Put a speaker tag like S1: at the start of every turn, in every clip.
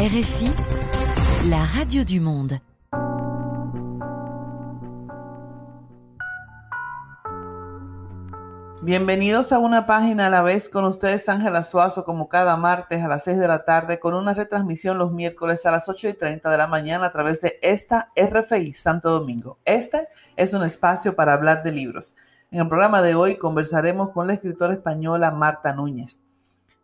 S1: RFI, la radio du monde.
S2: Bienvenidos a una página a la vez con ustedes Ángela Suazo como cada martes a las 6 de la tarde con una retransmisión los miércoles a las 8 y 30 de la mañana a través de esta RFI Santo Domingo. Este es un espacio para hablar de libros. En el programa de hoy conversaremos con la escritora española Marta Núñez.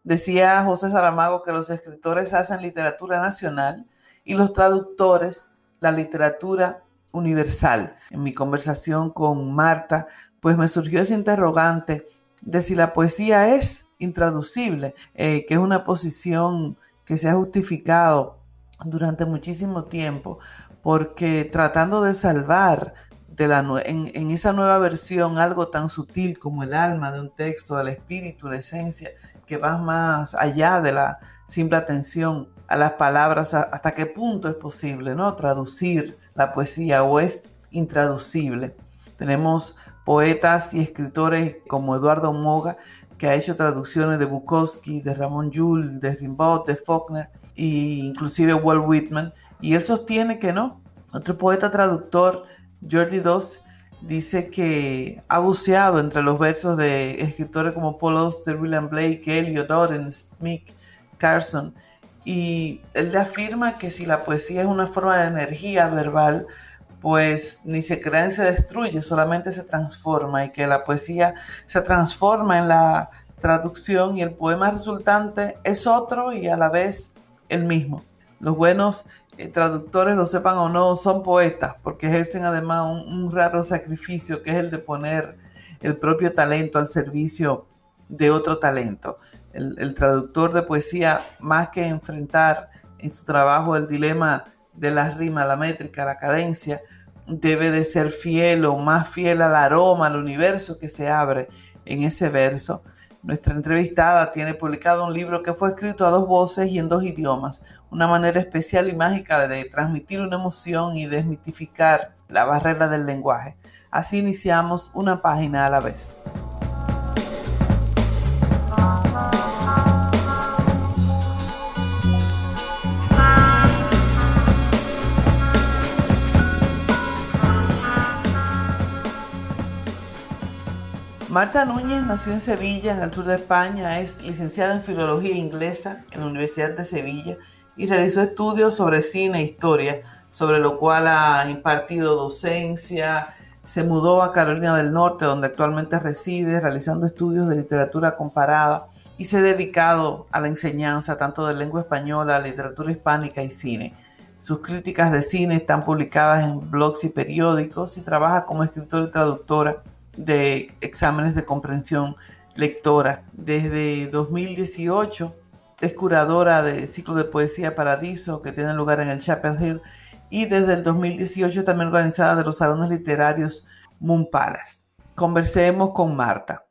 S2: Decía José Saramago que los escritores hacen literatura nacional y los traductores la literatura universal. En mi conversación con Marta, pues me surgió ese interrogante de si la poesía es intraducible, eh, que es una posición que se ha justificado durante muchísimo tiempo, porque tratando de salvar en, en, esa nueva versión algo tan sutil como el alma de un texto, el espíritu, la esencia, que va más allá de la simple atención a las palabras, hasta qué punto es posible ¿no? traducir la poesía o es intraducible. Tenemos poetas y escritores como Eduardo Moga, que ha hecho traducciones de Bukowski, de Ramón Llull, de Rimbaud, de Faulkner e inclusive Walt Whitman, y él sostiene que no. Otro poeta traductor, Jordi Doss, dice que ha buceado entre los versos de escritores como Paul Auster, William Blake, Eliot Oren, Smith, Carson, y él afirma que si la poesía es una forma de energía verbal, pues ni se crea ni se destruye, solamente se transforma y que la poesía se transforma en la traducción y el poema resultante es otro y a la vez el mismo. Los buenos eh, traductores, lo sepan o no, son poetas porque ejercen además un, raro sacrificio que es el de poner el propio talento al servicio de otro talento. El, el, traductor de poesía, más que enfrentar en su trabajo el dilema de la rima, la métrica, la cadencia, debe de ser fiel o más fiel al aroma, al universo que se abre en ese verso. Nuestra entrevistada tiene publicado un libro que fue escrito a dos voces y en dos idiomas, una manera especial y mágica de transmitir una emoción y desmitificar la barrera del lenguaje. Así iniciamos una página a la vez. Marta Núñez nació en Sevilla, en el sur de España, es licenciada en Filología Inglesa en la Universidad de Sevilla y realizó estudios sobre cine e historia, sobre lo cual ha impartido docencia, se mudó a Carolina del Norte, donde actualmente reside, realizando estudios de literatura comparada y se ha dedicado a la enseñanza tanto de lengua española, literatura hispánica y cine. Sus críticas de cine están publicadas en blogs y periódicos y trabaja como escritora y traductora de exámenes de comprensión lectora. Desde 2018 es curadora del ciclo de poesía Paradiso que tiene lugar en el Chapel Hill y desde el 2018 también organizada de los salones literarios Moon Palace. Conversemos con Marta.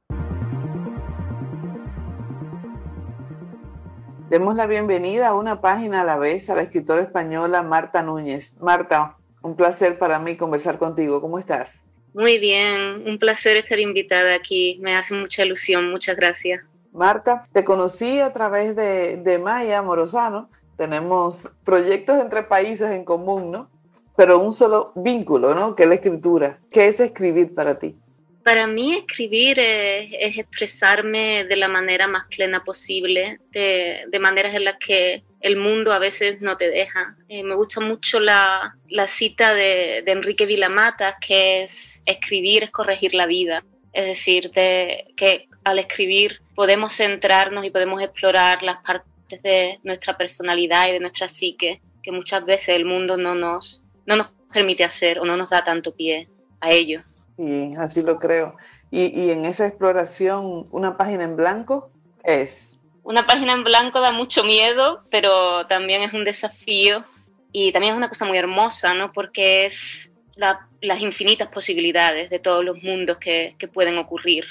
S2: Demos la bienvenida a una página a la vez a la escritora española Marta Núñez. Marta, un placer para mí conversar contigo. ¿Cómo estás?
S3: Muy bien, un placer estar invitada aquí. Me hace mucha ilusión. Muchas gracias.
S2: Marta, te conocí a través de, de Maya Morozano. Tenemos proyectos entre países en común, ¿no? Pero un solo vínculo, ¿no? Que es la escritura. ¿Qué es escribir para ti?
S3: Para mí escribir es, es expresarme de la manera más plena posible, de, de, maneras en las que el mundo a veces no te deja. Eh, me gusta mucho la, cita de, Enrique Vilamata, que es escribir es corregir la vida. Es decir, de, que al escribir podemos centrarnos y podemos explorar las partes de nuestra personalidad y de nuestra psique que muchas veces el mundo no nos, no nos permite hacer o no nos da tanto pie a ello.
S2: Y así lo creo. Y, en esa exploración, una página en blanco es.
S3: Una página en blanco da mucho miedo, pero también es un desafío y también es una cosa muy hermosa, ¿no? Porque es la, las infinitas posibilidades de todos los mundos que, que pueden ocurrir.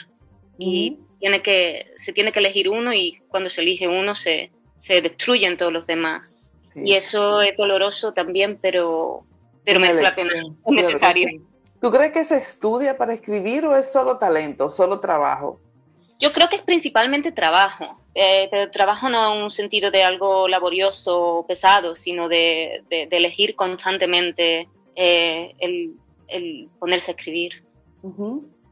S3: Y mm. tiene que, se tiene que elegir uno y cuando se elige uno se, se destruyen todos los demás. Sí. Y eso es doloroso también, pero, pero merece la pena, es necesario.
S2: ¿Tú crees que se estudia para escribir o es solo talento, solo trabajo?
S3: Yo creo que es principalmente trabajo, eh, pero trabajo no en un sentido de algo laborioso o pesado, sino de, elegir constantemente eh, el, ponerse a escribir.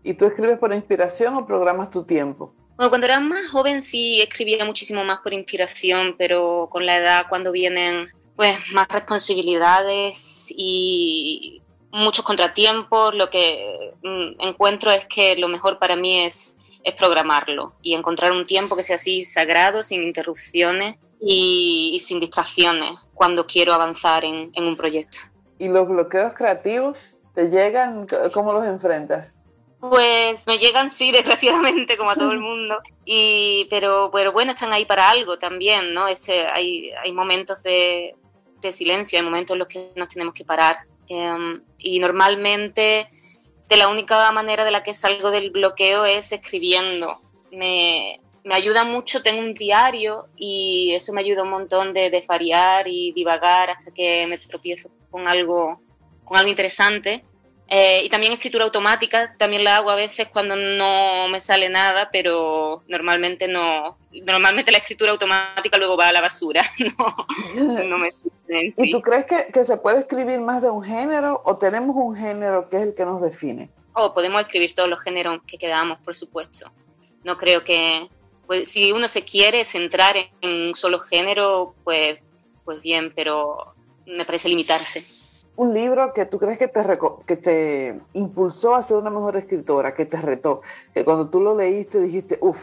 S2: ¿Y tú escribes por inspiración o programas tu tiempo?
S3: Bueno, cuando era más joven sí escribía muchísimo más por inspiración, pero con la edad cuando vienen pues más responsabilidades y muchos contratiempos, lo que mm, encuentro es que lo mejor para mí es, es programarlo y encontrar un tiempo que sea así sagrado, sin interrupciones y, sin distracciones cuando quiero avanzar en, en un proyecto.
S2: ¿Y los bloqueos creativos te llegan? ¿Cómo los enfrentas?
S3: Pues me llegan, sí, desgraciadamente, como a todo el mundo. Y, pero, pero bueno, están ahí para algo también, ¿no? Ese, hay, hay momentos de, de silencio, hay momentos en los que nos tenemos que parar. Em, y normalmente, de la única manera de la que salgo del bloqueo es escribiendo. Me, me ayuda mucho, tengo un diario y eso me ayuda un montón de, de variar y divagar hasta que me tropiezo con algo, con algo interesante eh, y también escritura automática, también la hago a veces cuando no me sale nada, pero normalmente no. Normalmente la escritura automática luego va a la basura, no, no me
S2: en sí. ¿Y tú crees que, que, se puede escribir más de un género o tenemos un género que es el que nos define?
S3: Oh, podemos escribir todos los géneros que quedamos, por supuesto. No creo que. Pues, si uno se quiere centrar en un solo género, pues, pues bien, pero me parece limitarse
S2: un libro que tú crees que te, que te impulsó a ser una mejor escritora, que te retó, que cuando tú lo leíste dijiste, uff,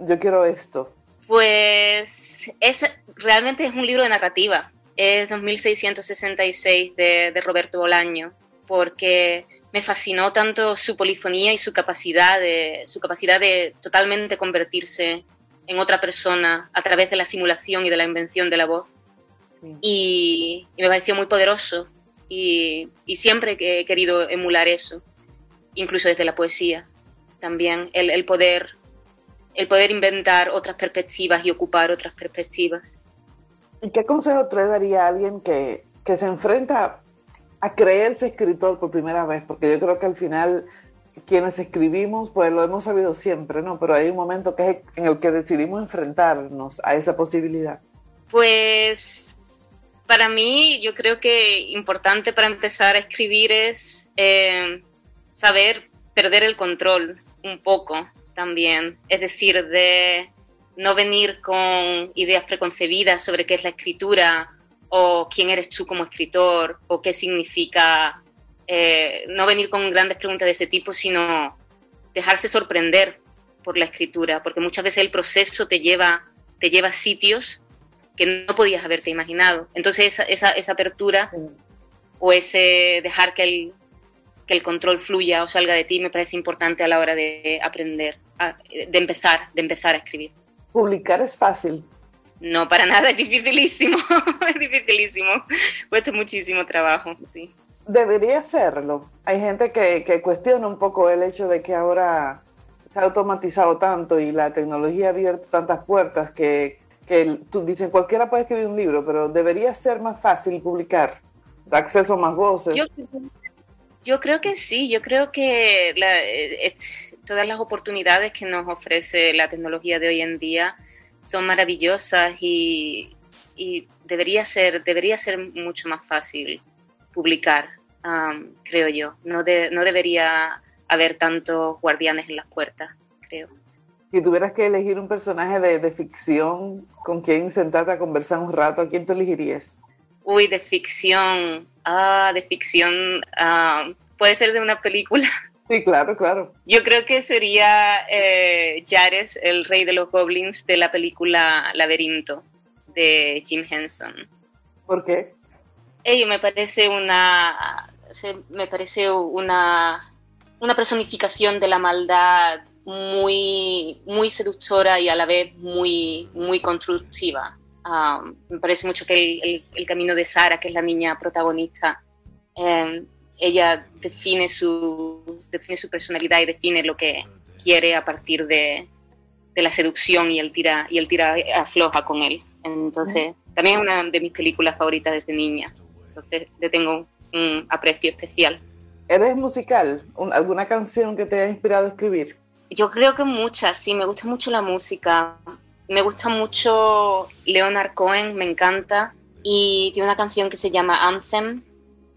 S2: yo quiero esto?
S3: Pues es, realmente es un libro de narrativa, es 2666 de, de Roberto Bolaño, porque me fascinó tanto su polifonía y su capacidad de, su capacidad de totalmente convertirse en otra persona a través de la simulación y de la invención de la voz. y, me pareció muy poderoso y, siempre que he querido emular eso, incluso desde la poesía, también el, poder el poder inventar otras perspectivas y ocupar otras perspectivas.
S2: ¿Y qué consejo te daría a alguien que, que se enfrenta a creerse escritor por primera vez? Porque yo creo que al final quienes escribimos, pues lo hemos sabido siempre, ¿no? Pero hay un momento que es en el que decidimos enfrentarnos a esa posibilidad.
S3: Pues para mí, yo creo que importante para empezar a escribir es eh, saber perder el control un poco también. Es decir, de no venir con ideas preconcebidas sobre qué es la escritura o quién eres tú como escritor o qué significa. Eh, no venir con grandes preguntas de ese tipo, sino dejarse sorprender por la escritura, porque muchas veces el proceso te lleva, te lleva a sitios que no podías haberte imaginado. Entonces esa, esa, esa apertura o ese dejar que el, que el control fluya o salga de ti me parece importante a la hora de aprender, de empezar, de empezar a escribir.
S2: Publicar es fácil.
S3: No, para nada, es dificilísimo, es dificilísimo, cuesta muchísimo trabajo, sí.
S2: Debería serlo. Hay gente que, que cuestiona un poco el hecho de que ahora se ha automatizado tanto y la tecnología ha abierto tantas puertas que que tú dicen cualquiera puede escribir un libro, pero debería ser más fácil publicar, da acceso a más voces.
S3: Yo, creo que sí, yo creo que eh, todas las oportunidades que nos ofrece la tecnología de hoy en día son maravillosas y, debería ser debería ser mucho más fácil publicar, creo yo. No, debería haber tantos guardianes en las puertas, creo.
S2: Si tuvieras que elegir un personaje de, ficción con quien sentarte a conversar un rato, ¿a quién tú elegirías?
S3: Uy, de ficción. Ah, de ficción. Ah, puede ser de una película.
S2: Sí, claro, claro.
S3: Yo creo que sería eh, Jares, el rey de los goblins de la película Laberinto de Jim Henson.
S2: ¿Por qué?
S3: Ello me parece una me parece una una personificación de la maldad muy, muy seductora y a la vez muy, muy constructiva. Ah, me parece mucho que el, camino de Sara, que es la niña protagonista, em, ella define su, define su personalidad y define lo que quiere a partir de, de la seducción y el tira y el tira afloja con él. Entonces, también es una de mis películas favoritas desde niña. Entonces, le tengo un aprecio especial.
S2: ¿Eres musical? ¿Alguna canción que te haya inspirado a escribir?
S3: Yo creo que muchas, sí, me gusta mucho la música. Me gusta mucho Leonard Cohen, me encanta. Y tiene una canción que se llama Anthem,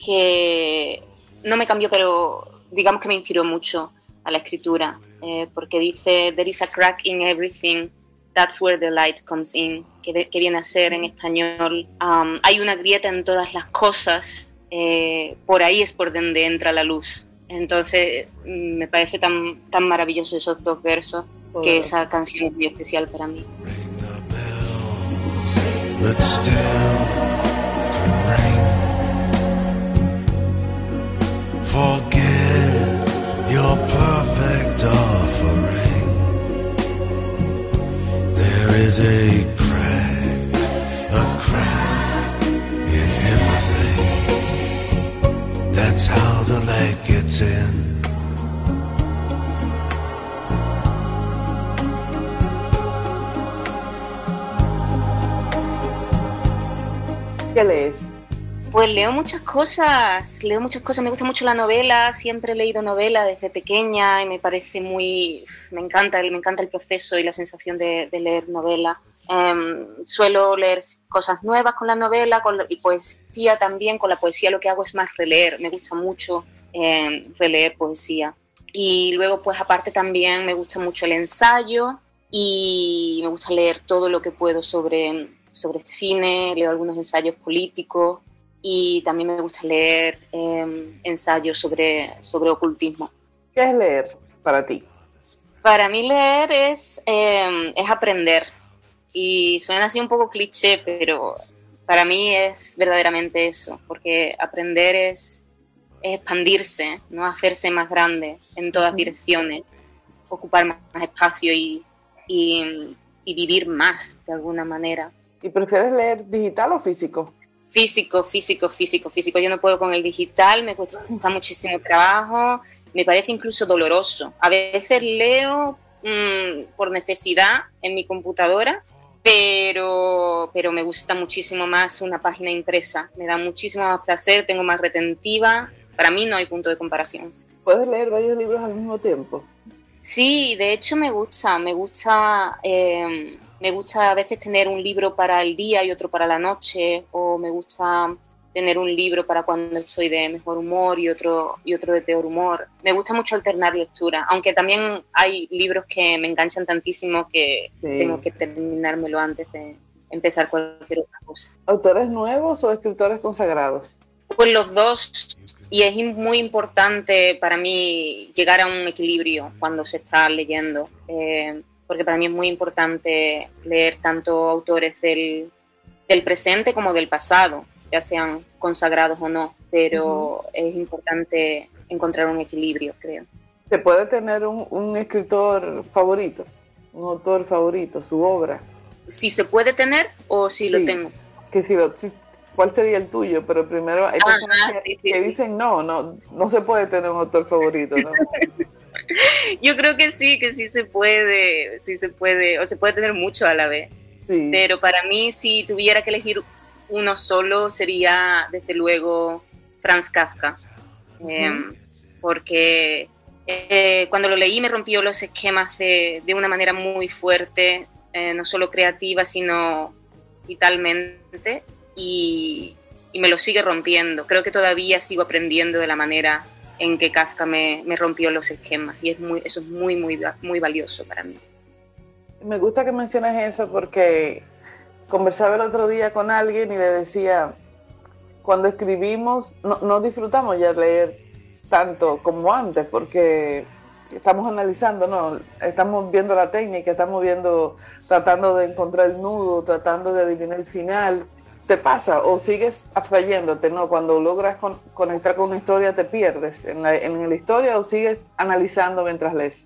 S3: que no me cambió, pero digamos que me inspiró mucho a la escritura, eh, porque dice, There is a crack in everything, that's where the light comes in, que, viene a ser en español, um, hay una grieta en todas las cosas, eh, por ahí es por donde entra la luz. Entonces me parece tan, tan maravilloso esos dos versos que esa canción es muy especial para mí. Forget your perfect offering. There is a crack, a crack in everything. That's how the light gets in.
S2: ¿Qué lees?
S3: Pues leo muchas cosas, leo muchas cosas, me gusta mucho la novela, siempre he leído novela desde pequeña y me parece muy, me encanta, me encanta el proceso y la sensación de, leer novela. Em, suelo leer cosas nuevas con la novela con y poesía también, con la poesía lo que hago es más releer, me gusta mucho em, releer poesía. Y luego pues aparte también me gusta mucho el ensayo y me gusta leer todo lo que puedo sobre, sobre cine, leo algunos ensayos políticos y también me gusta leer em, ensayos sobre, sobre ocultismo.
S2: ¿Qué es leer para ti?
S3: Para mí leer es, em, es aprender y suena así un poco cliché, pero para mí es verdaderamente eso, porque aprender es, expandirse, no hacerse más grande en todas direcciones, ocupar más, espacio y, y, y vivir más de alguna manera.
S2: ¿Y prefieres leer digital o físico?
S3: físico, físico, físico, físico. Yo no puedo con el digital, me cuesta muchísimo trabajo, me parece incluso doloroso. A veces leo mm, por necesidad en mi computadora, pero, pero me gusta muchísimo más una página impresa. Me da muchísimo más placer, tengo más retentiva. Para mí no hay punto de comparación.
S2: ¿Puedes leer varios libros al mismo tiempo?
S3: Sí, de hecho me gusta, me gusta... Eh, me gusta a veces tener un libro para el día y otro para la noche, o me gusta tener un libro para cuando estoy de mejor humor y otro, y otro de peor humor. Me gusta mucho alternar lectura, aunque también hay libros que me enganchan tantísimo que tengo que terminármelo antes de empezar cualquier otra cosa.
S2: ¿Autores nuevos o escritores consagrados?
S3: Pues los dos, y es muy importante para mí llegar a un equilibrio cuando se está leyendo. Eh, porque para mí es muy importante leer tanto autores del, presente como del pasado, ya sean consagrados o no, pero es importante encontrar un equilibrio, creo.
S2: ¿Se puede tener un, escritor favorito, un autor favorito, su obra?
S3: Si se puede tener o si lo tengo.
S2: Que si lo, ¿Cuál sería el tuyo? Pero primero hay personas que, dicen no, no, no se puede tener un autor favorito. ¿no?
S3: Yo creo que sí, que sí se puede, sí se puede, o se puede tener mucho a la vez. Pero para mí, si tuviera que elegir uno solo, sería desde luego Franz Kafka. Em, porque eh, cuando lo leí me rompió los esquemas de, de una manera muy fuerte, eh, no solo creativa, sino vitalmente, y, y me lo sigue rompiendo. Creo que todavía sigo aprendiendo de la manera en que Kafka me, rompió los esquemas. Y es muy, eso es muy, muy, muy valioso para mí.
S2: Me gusta que menciones eso porque conversaba el otro día con alguien y le decía, cuando escribimos no, disfrutamos ya leer tanto como antes porque estamos analizando, no, estamos viendo la técnica, estamos viendo, tratando de encontrar el nudo, tratando de adivinar el final te pasa o sigues abstrayéndote, ¿no? Cuando logras conectar con una historia te pierdes en la, en la historia o sigues analizando mientras lees.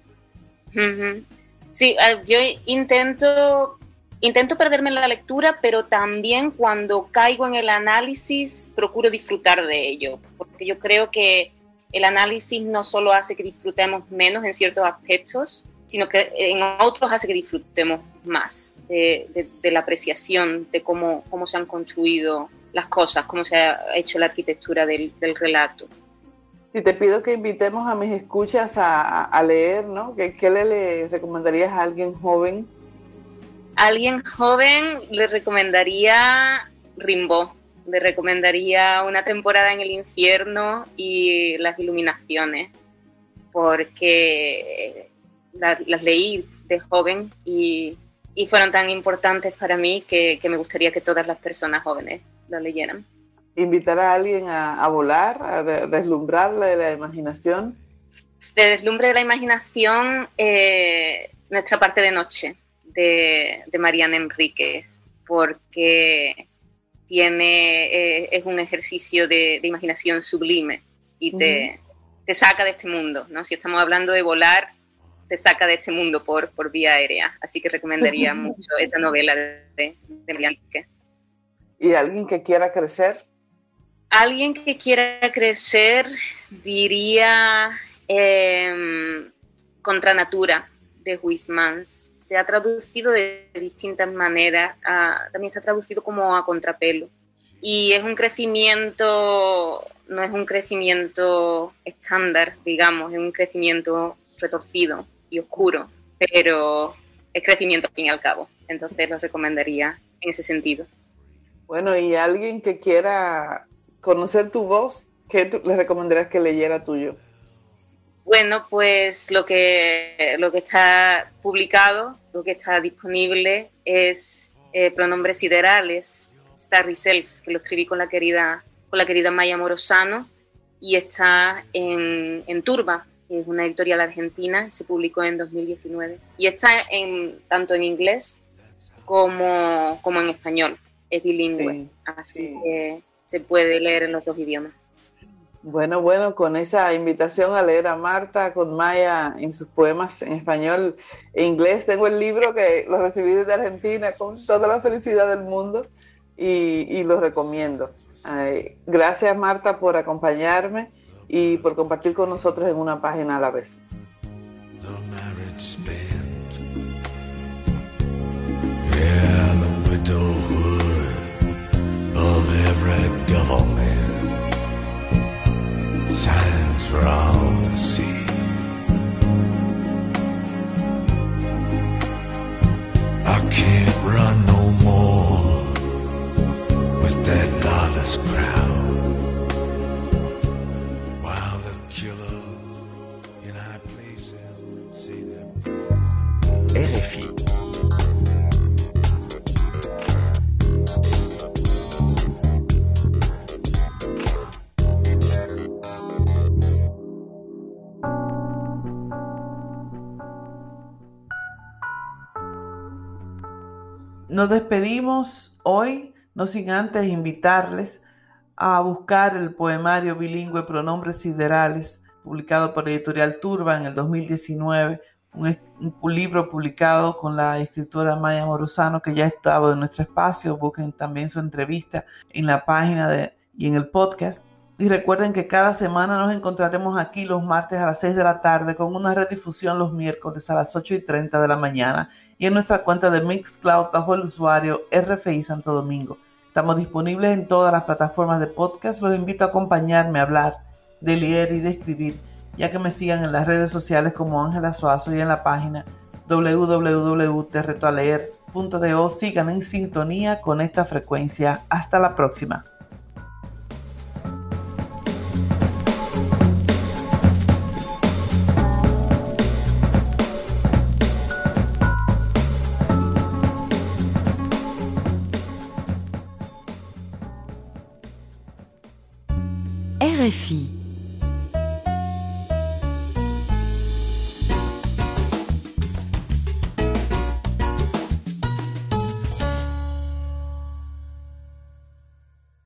S3: Sí, ah, yo intento, intento perderme en la lectura, pero también cuando caigo en el análisis procuro disfrutar de ello, porque yo creo que el análisis no solo hace que disfrutemos menos en ciertos aspectos, sino que en otros hace que disfrutemos más de, la apreciación de cómo, cómo se han construido las cosas, cómo se ha hecho la arquitectura del, relato.
S2: Y te pido que invitemos a mis escuchas a, leer, ¿no? ¿Qué, ¿Qué, le, recomendarías a alguien joven?
S3: A alguien joven le recomendaría Rimbaud, le recomendaría Una temporada en el infierno y Las iluminaciones, porque las leí de joven y, y, fueron tan importantes para mí que, que me gustaría que todas las personas jóvenes las leyeran
S2: invitar a alguien a, volar, a deslumbrarle la imaginación?
S3: De deslumbre de la imaginación, eh, nuestra parte de noche de, de Mariana Enríquez, porque tiene, eh, es un ejercicio de, imaginación sublime y te, te, saca de este mundo. ¿no? Si estamos hablando de volar, te saca de este mundo por, por vía aérea. Así que recomendaría mucho esa novela de, de, Mariana Enríquez.
S2: ¿Y alguien que quiera crecer?
S3: Alguien que quiera crecer diría eh, Contra Natura de Huismans. Se ha traducido de distintas maneras. también está traducido como a contrapelo. Y es un crecimiento, no es un crecimiento estándar, digamos, es un crecimiento retorcido y oscuro, pero es crecimiento al fin y al cabo. Entonces lo recomendaría en ese sentido.
S2: Bueno, y alguien que quiera conocer tu voz, ¿qué le recomendarías que leyera tuyo?
S3: Bueno, pues lo que, lo que está publicado, lo que está disponible es eh, Pronombres Siderales, Starry Selves, que lo escribí con la querida, con la querida Maya Morosano, y está en, en Turba, es una editorial argentina, se publicó en 2019. Y está en, tanto en inglés como, como en español, es bilingüe. así que se puede leer en los dos idiomas.
S2: Bueno, bueno, con esa invitación a leer a Marta, con Maya en sus poemas en español e inglés, tengo el libro que lo recibí desde Argentina con toda la felicidad del mundo y, lo recomiendo. gracias Marta por acompañarme y por compartir con nosotros en una página a la vez. I can't run no more with that lawless crowd. Nos despedimos hoy, no sin antes invitarles a buscar el poemario bilingüe Pronombres Siderales, publicado por Editorial Turba en el 2019, un, libro publicado con la escritora Maya Morosano, que ya estaba en nuestro espacio. Busquen también su entrevista en la página de, y en el podcast. Y recuerden que cada semana nos encontraremos aquí los martes a las 6 de la tarde con una redifusión los miércoles a las 8 y 30 de la mañana y en nuestra cuenta de Mixcloud bajo el usuario RFI Santo Domingo. Estamos disponibles en todas las plataformas de podcast. Los invito a acompañarme a hablar, de leer y de escribir, ya que me sigan en las redes sociales como Ángela Suazo y en la página www.terretoaleer.do. Sigan en sintonía con esta frecuencia. Hasta la próxima.